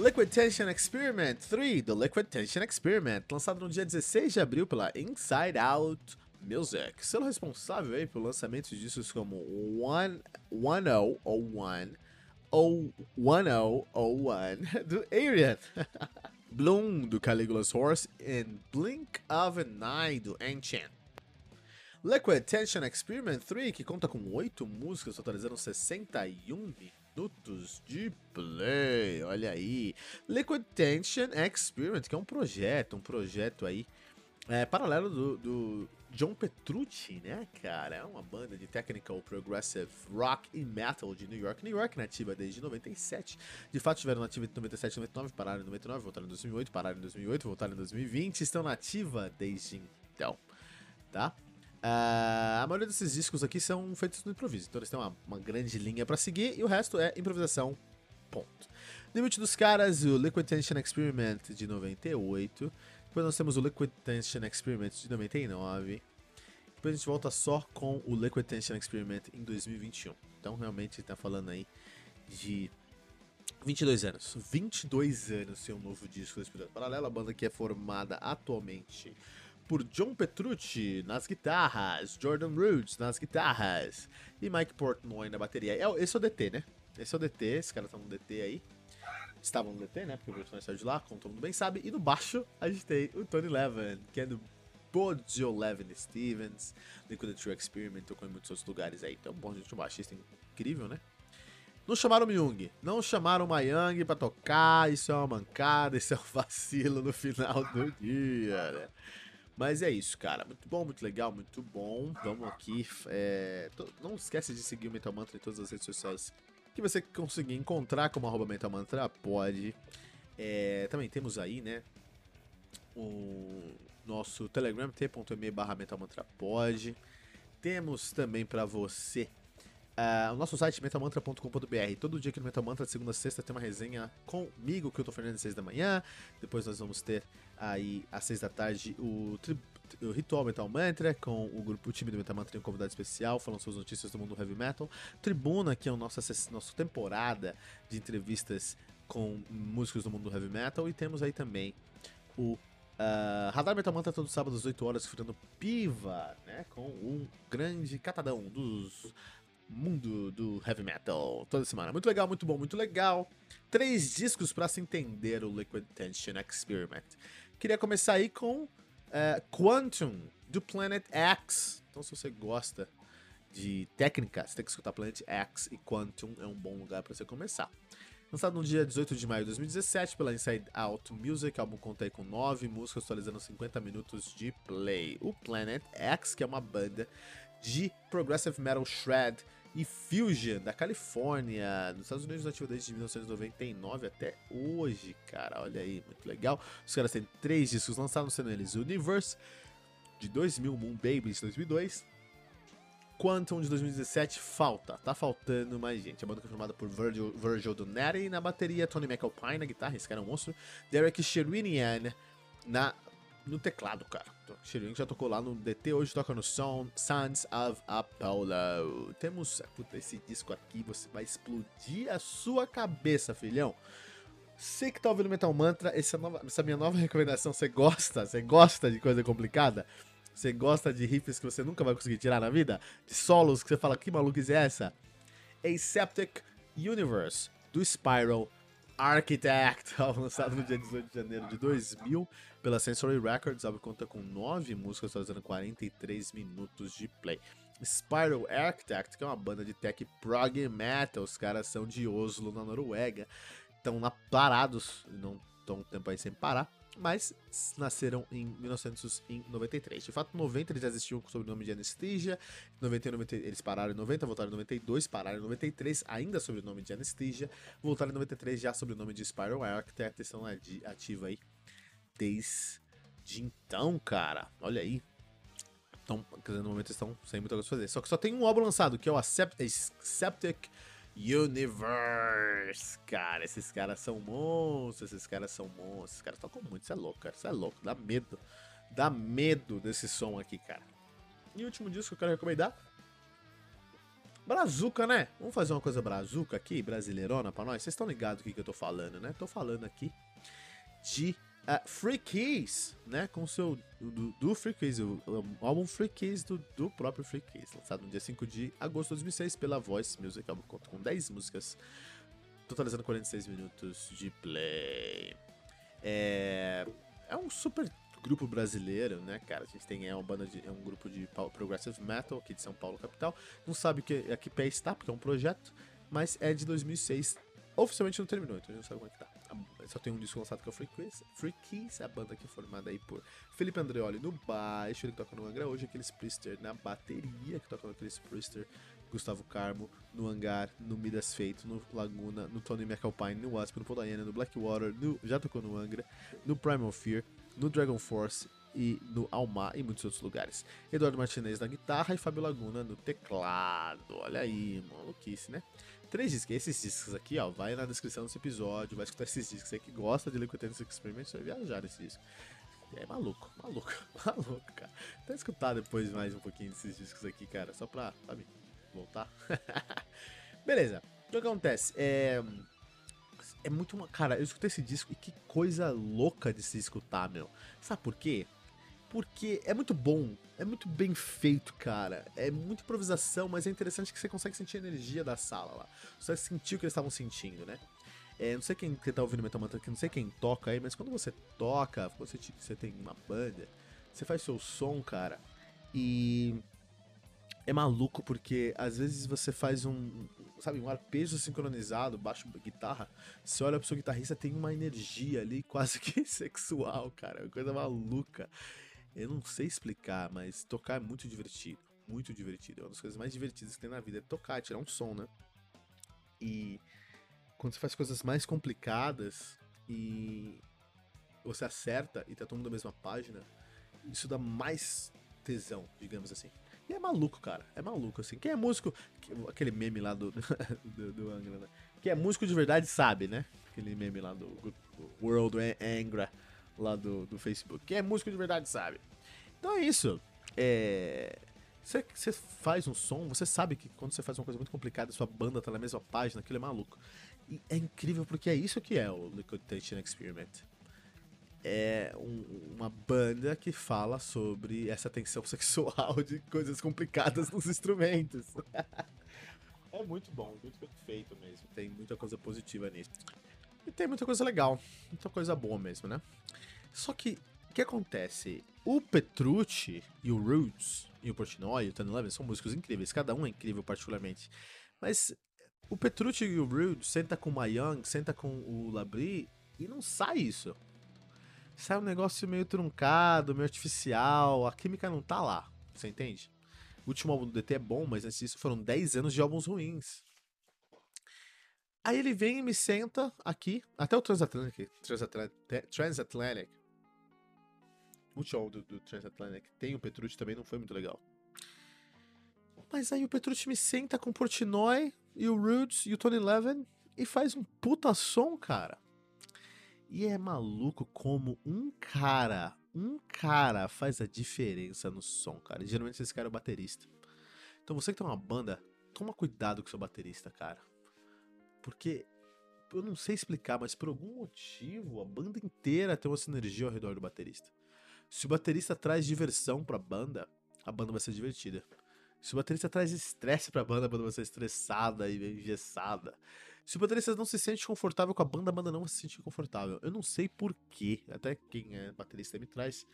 Liquid Tension Experiment 3 do Liquid Tension Experiment, lançado no dia 16 de abril pela Inside Out Music, sendo responsável aí pelo lançamento de discos como One, One O ou One, ou One O ou One do Arian, Bloom do Caligula's Horse e Blink of an Eye do Ancient. Liquid Tension Experiment 3, que conta com 8 músicas, totalizando 61 minutos minutos de play. Olha aí. Liquid Tension Experiment, que é um projeto, um projeto aí é, paralelo do, do, John Petrucci, né, cara? É uma banda de technical progressive rock e metal de New York. New York nativa desde 97. De fato, estiveram nativa de 97 e 99, pararam em 99, voltaram em 2008, pararam em 2008, voltaram em 2020. Estão nativa desde então, tá? Uh, a maioria desses discos aqui são feitos no improviso, então eles têm uma, uma grande linha para seguir e o resto é improvisação. Ponto. Debut dos caras, o Liquid Tension Experiment de 98. Depois nós temos o Liquid Tension Experiment de 99. Depois a gente volta só com o Liquid Tension Experiment em 2021. Então realmente está falando aí de 22 anos. 22 anos sem um novo disco desse projeto paralelo. A banda que é formada atualmente por John Petrucci nas guitarras, Jordan Roots nas guitarras e Mike Portnoy na bateria. É, esse é o DT, né? Esse é o DT, esse cara tá no DT aí. Estavam no DT, né? Porque o personagem saiu de lá, como todo mundo bem sabe. E no baixo a gente tem o Tony Levin, que é do Bojo Levin Stevens, Liquid True Experiment, tocou em muitos outros lugares aí. Então, bom, gente, um baixista incrível, né? Não chamaram o Myung, não chamaram o Mayang pra tocar, isso é uma mancada, isso é um vacilo no final do dia, né? Mas é isso, cara. Muito bom, muito legal, muito bom. Vamos aqui. É... Não esquece de seguir o Mental Mantra em todas as redes sociais que você conseguir encontrar como arroba Mental Mantra, pode. É... Também temos aí, né? O nosso Telegram, t.me barra Mental Mantra pode. Temos também para você Uh, o nosso site metamantra.com.br. Todo dia aqui no Metamantra, de segunda a sexta, tem uma resenha comigo, que eu tô Fernando, às 6 da manhã. Depois nós vamos ter aí, às 6 da tarde, o, o Ritual Metal Mantra, com o grupo o time do Metamantra e um convidado especial, falando sobre as notícias do mundo heavy metal. Tribuna, que é a nossa, nossa temporada de entrevistas com músicos do mundo heavy metal. E temos aí também o Uh, Radar Metal Mantra todo sábado às 8 horas, furando piva, né? Com um grande catadão dos mundo do heavy metal toda semana. Muito legal, muito bom, muito legal. Três discos para se entender o Liquid Tension Experiment. Queria começar aí com uh, Quantum do Planet X. Então, se você gosta de técnica, você tem que escutar Planet X e Quantum é um bom lugar para você começar. Lançado no dia 18 de maio de 2017 pela Inside Out Music, o álbum conta aí com 9 músicas, atualizando 50 minutos de play. O Planet X, que é uma banda de progressive metal shred e Fusion, da Califórnia, nos Estados Unidos, ativa desde 1999 até hoje, cara. Olha aí, muito legal. Os caras têm três discos lançados, sendo eles Universe, de 2000, Moon Baby, de 2002, Quantum, de 2017, falta. Tá faltando mais gente. A banda foi formada por Virgil, Virgil Donati na bateria, Tony McAlpine na guitarra, esse cara é um monstro, Derek Sherwinian na no teclado, cara. Shirin já tocou lá no DT, hoje toca no Son, Sons of Apollo. Temos puta, esse disco aqui, você vai explodir a sua cabeça, filhão. Você que tá ouvindo Metal Mantra, essa, nova, essa minha nova recomendação, você gosta? Você gosta de coisa complicada? Você gosta de riffs que você nunca vai conseguir tirar na vida? De solos que você fala, que maluquice é essa? Aseptic Universe, do Spiral Architect, lançado no dia 18 de janeiro de 2000 pela Sensory Records. A conta com 9 músicas, trazendo 43 minutos de play. Spiral Architect, que é uma banda de tech prog metal, os caras são de Oslo, na Noruega, estão lá parados, não estão tempo aí sem parar. mas nasceram em 1993. De fato, em 90 eles já existiam com o sobrenome de Anesthesia, 90, 90, eles pararam em 90, voltaram em 92, pararam em 93, ainda sob o nome de Anesthesia, voltaram em 93 já sob o nome de Spiral Architect, estão ativa aí desde então, cara. Olha aí. Então, no momento estão sem muita coisa pra fazer. Só que só tem um álbum lançado, que é o Aseptic Universe. Cara, esses caras são monstros, esses caras são monstros. Esses caras tocam muito, isso é louco, cara. Isso é louco, dá medo. Dá medo desse som aqui, cara. E o último disco que eu quero recomendar. Brazuca, né? Vamos fazer uma coisa brazuca aqui, brasileirona pra nós. Vocês estão ligados do que, que eu tô falando, né? Tô falando aqui de uh, Free Keys, né? Com o seu. Do, do Free Keys, o, o, álbum Free Keys do, do próprio Free Keys, lançado no dia 5 de agosto de 2006 pela Voice Music. Álbum conta com 10 músicas, totalizando 46 minutos de play. É. É um super grupo brasileiro, né, cara? A gente tem é uma banda de é um grupo de progressive metal aqui de São Paulo capital. Não sabe que aqui pé está porque é um projeto, mas é de 2006. Oficialmente não terminou, então a gente não sabe como é que tá. Só tem um disco lançado que é o Free Keys, a banda que é formada aí por Felipe Andreoli no baixo, ele toca no Angra hoje, aqueles Priester na bateria, que toca no aqueles Priester, Gustavo Carmo no Hangar, no Midas Feito, no Laguna, no Tony McAlpine, no Wasp, no Podaiana, no Blackwater, no, já tocou no Angra, no Primal Fear, no Dragon Force e no Almar e muitos outros lugares. Eduardo Martinez na guitarra e Fábio Laguna no teclado. Olha aí, maluquice, né? Três discos. Esses discos aqui, ó, vai na descrição desse episódio, vai escutar esses discos. Você que gosta de Liquid Tennis Experiment, vai viajar nesse disco. É maluco, maluco, maluco, cara. Até escutar depois mais um pouquinho desses discos aqui, cara, só pra, sabe, voltar. Beleza, o que acontece? É. É muito uma. Cara, eu escutei esse disco e que coisa louca de se escutar, meu. Sabe por quê? Porque é muito bom, é muito bem feito, cara. É muita improvisação, mas é interessante que você consegue sentir a energia da sala lá. Você sentiu o que eles estavam sentindo, né? É, não sei quem, quem tá ouvindo Metal Mantra não sei quem toca aí, mas quando você toca, você, você tem uma banda, você faz seu som, cara, e é maluco porque às vezes você faz um, sabe, um arpejo sincronizado, baixo guitarra, você olha pro seu guitarrista, tem uma energia ali quase que sexual, cara, é uma coisa maluca. Eu não sei explicar, mas tocar é muito divertido. Muito divertido. É uma das coisas mais divertidas que tem na vida. É tocar, tirar um som, né? E quando você faz coisas mais complicadas e você acerta e tá todo mundo na mesma página, isso dá mais tesão, digamos assim. E é maluco, cara. É maluco, assim. Quem é músico. Aquele meme lá do, do, do Angra, né? Quem é músico de verdade sabe, né? Aquele meme lá do, do World Angra lá do, do Facebook. Quem é músico de verdade sabe. Então é isso. É. Você faz um som, você sabe que quando você faz uma coisa muito complicada, sua banda tá na mesma página, aquilo é maluco. E é incrível porque é isso que é o Liquid Tension Experiment. É um, uma banda que fala sobre essa tensão sexual de coisas complicadas nos instrumentos. é muito bom, muito bem feito mesmo. Tem muita coisa positiva nisso. E tem muita coisa legal, muita coisa boa mesmo, né? Só que, o que acontece? O Petrucci e o Roots, e o Portnoy e o Tony Levin são músicos incríveis, cada um é incrível particularmente. Mas o Petrucci e o Roots senta com o Mayang, senta com o Labrie e não sai isso. Sai um negócio meio truncado, meio artificial, a química não tá lá, você entende? O último álbum do DT é bom, mas antes disso foram 10 anos de álbuns ruins. Aí ele vem e me senta aqui, até o Transatlantic, Transatlantic, Transatlantic o show do, do Transatlantic tem o Petrucci também, não foi muito legal. Mas aí o Petrucci me senta com o Portnoy e o Roots e o Tony Levin e faz um puta som, cara. E é maluco como um cara, um cara faz a diferença no som, cara. E geralmente esse cara é o baterista. Então você que tem uma banda, toma cuidado com seu baterista, cara. Porque eu não sei explicar, mas por algum motivo a banda inteira tem uma sinergia ao redor do baterista. Se o baterista traz diversão pra banda, a banda vai ser divertida. Se o baterista traz estresse pra banda, a banda vai ser estressada e engessada. Se o baterista não se sente confortável com a banda, a banda não vai se sentir confortável. Eu não sei porquê. Até quem é baterista me traz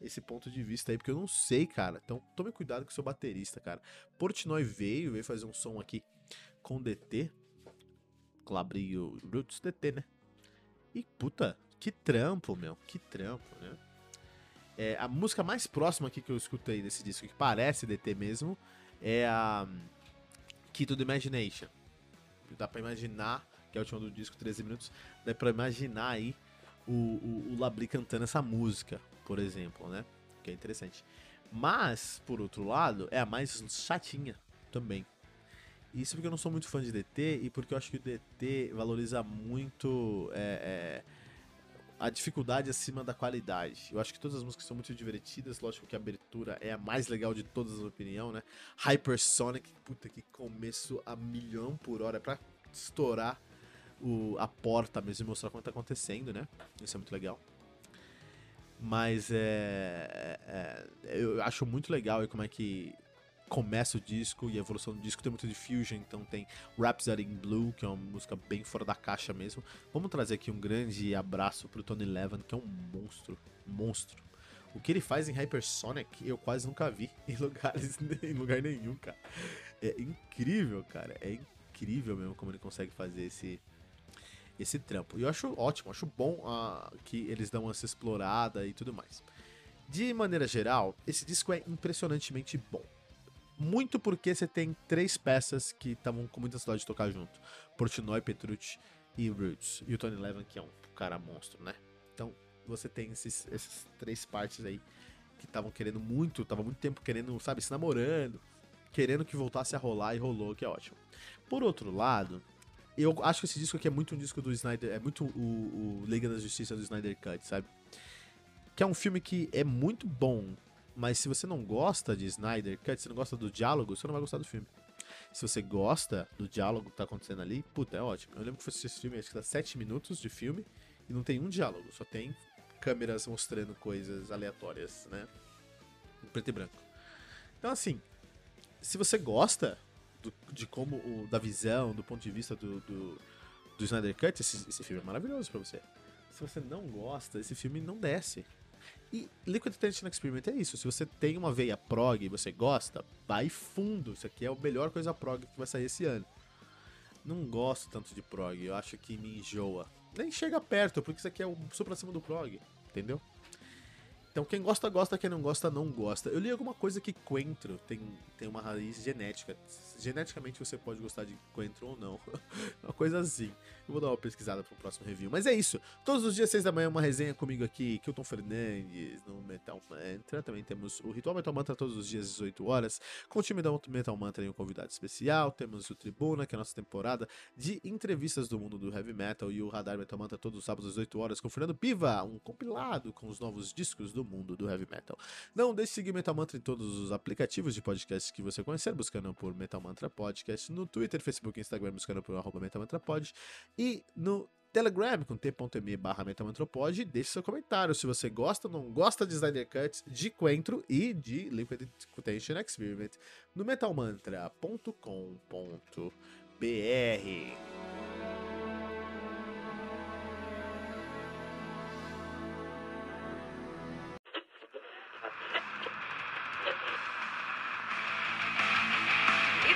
esse ponto de vista aí, porque eu não sei, cara. Então tome cuidado com o seu baterista, cara. Portnoy veio, veio fazer um som aqui com DT. Clabrio Roots DT, né? E puta, que trampo, meu, que trampo, né? É, a música mais próxima aqui que eu escutei desse disco, que parece DT mesmo, é a Key to the Imagination. Dá pra imaginar, que é a última do disco, 13 minutos, dá pra imaginar aí o, o, o Labri cantando essa música, por exemplo, né? Que é interessante. Mas, por outro lado, é a mais chatinha também. Isso porque eu não sou muito fã de DT e porque eu acho que o DT valoriza muito é, é, a dificuldade acima da qualidade. Eu acho que todas as músicas são muito divertidas, lógico que a abertura é a mais legal de todas, na minha opinião, né? Hypersonic, puta que começo a milhão por hora, é pra estourar o, a porta mesmo e mostrar o que tá acontecendo, né? Isso é muito legal. Mas é, é, eu acho muito legal como é que começa o disco e a evolução do disco. Tem muito de fusion, então tem Rhapsody in Blue, que é uma música bem fora da caixa mesmo. Vamos trazer aqui um grande abraço pro Tony Levin, que é um monstro, monstro. O que ele faz em Hypersonic eu quase nunca vi em lugares em lugar nenhum, cara. É incrível, cara. É incrível mesmo como ele consegue fazer esse esse trampo. E eu acho ótimo, acho bom uh, que eles dão essa explorada e tudo mais. De maneira geral, esse disco é impressionantemente bom. Muito porque você tem três peças que estavam com muita saudade de tocar junto: Portnoy, Petrucci e Roots. E o Tony Levin, que é um cara monstro, né? Então você tem esses, essas três partes aí que estavam querendo muito, tava muito tempo querendo, sabe, se namorando, querendo que voltasse a rolar e rolou, que é ótimo. Por outro lado, eu acho que esse disco aqui é muito um disco do Snyder. É muito o, o Liga da Justiça do Snyder Cut, sabe? Que é um filme que é muito bom, mas se você não gosta de Snyder Cut, se não gosta do diálogo, você não vai gostar do filme. Se você gosta do diálogo que tá acontecendo ali, puta, é ótimo. Eu lembro que foi esse filme, acho que dá 7 minutos de filme e não tem um diálogo, só tem câmeras mostrando coisas aleatórias, né? Em preto e branco. Então, assim, se você gosta do, de como, o, da visão, do ponto de vista do, do, do Snyder Cut, esse, esse filme é maravilhoso para você. Se você não gosta, esse filme não desce. E Liquid Tension Experiment é isso. Se você tem uma veia prog e você gosta, vai fundo. Isso aqui é a melhor coisa prog que vai sair esse ano. Não gosto tanto de prog, eu acho que me enjoa. Nem chega perto, porque isso aqui é o supra cima do prog, entendeu? Então quem gosta, gosta, quem não gosta, não gosta. Eu li alguma coisa que coentro tem, tem uma raiz genética. Geneticamente você pode gostar de coentro ou não. uma coisa assim. Eu vou dar uma pesquisada pro próximo review. Mas é isso. Todos os dias, seis da manhã, uma resenha comigo aqui, Kilton Fernandes, no Metal Mantra. Também temos o Ritual Metal Mantra todos os dias, 18 horas. Com o time da Metal Mantra e um convidado especial. Temos o Tribuna, que é a nossa temporada de entrevistas do mundo do Heavy Metal. E o Radar Metal Mantra todos os sábados, às 18 horas, com o Fernando Piva, um compilado com os novos discos do do mundo do heavy metal. Não deixe de seguir Metal Mantra em todos os aplicativos de podcast que você conhecer, buscando por Metal Mantra Podcast, no Twitter, Facebook e Instagram, buscando por Metal Mantra Pod, e no Telegram com t.me barra metamantropod deixe seu comentário se você gosta ou não gosta de Snyder Cuts, de Coentro e de Liquid Quotation Experiment no metalmantra.com.br.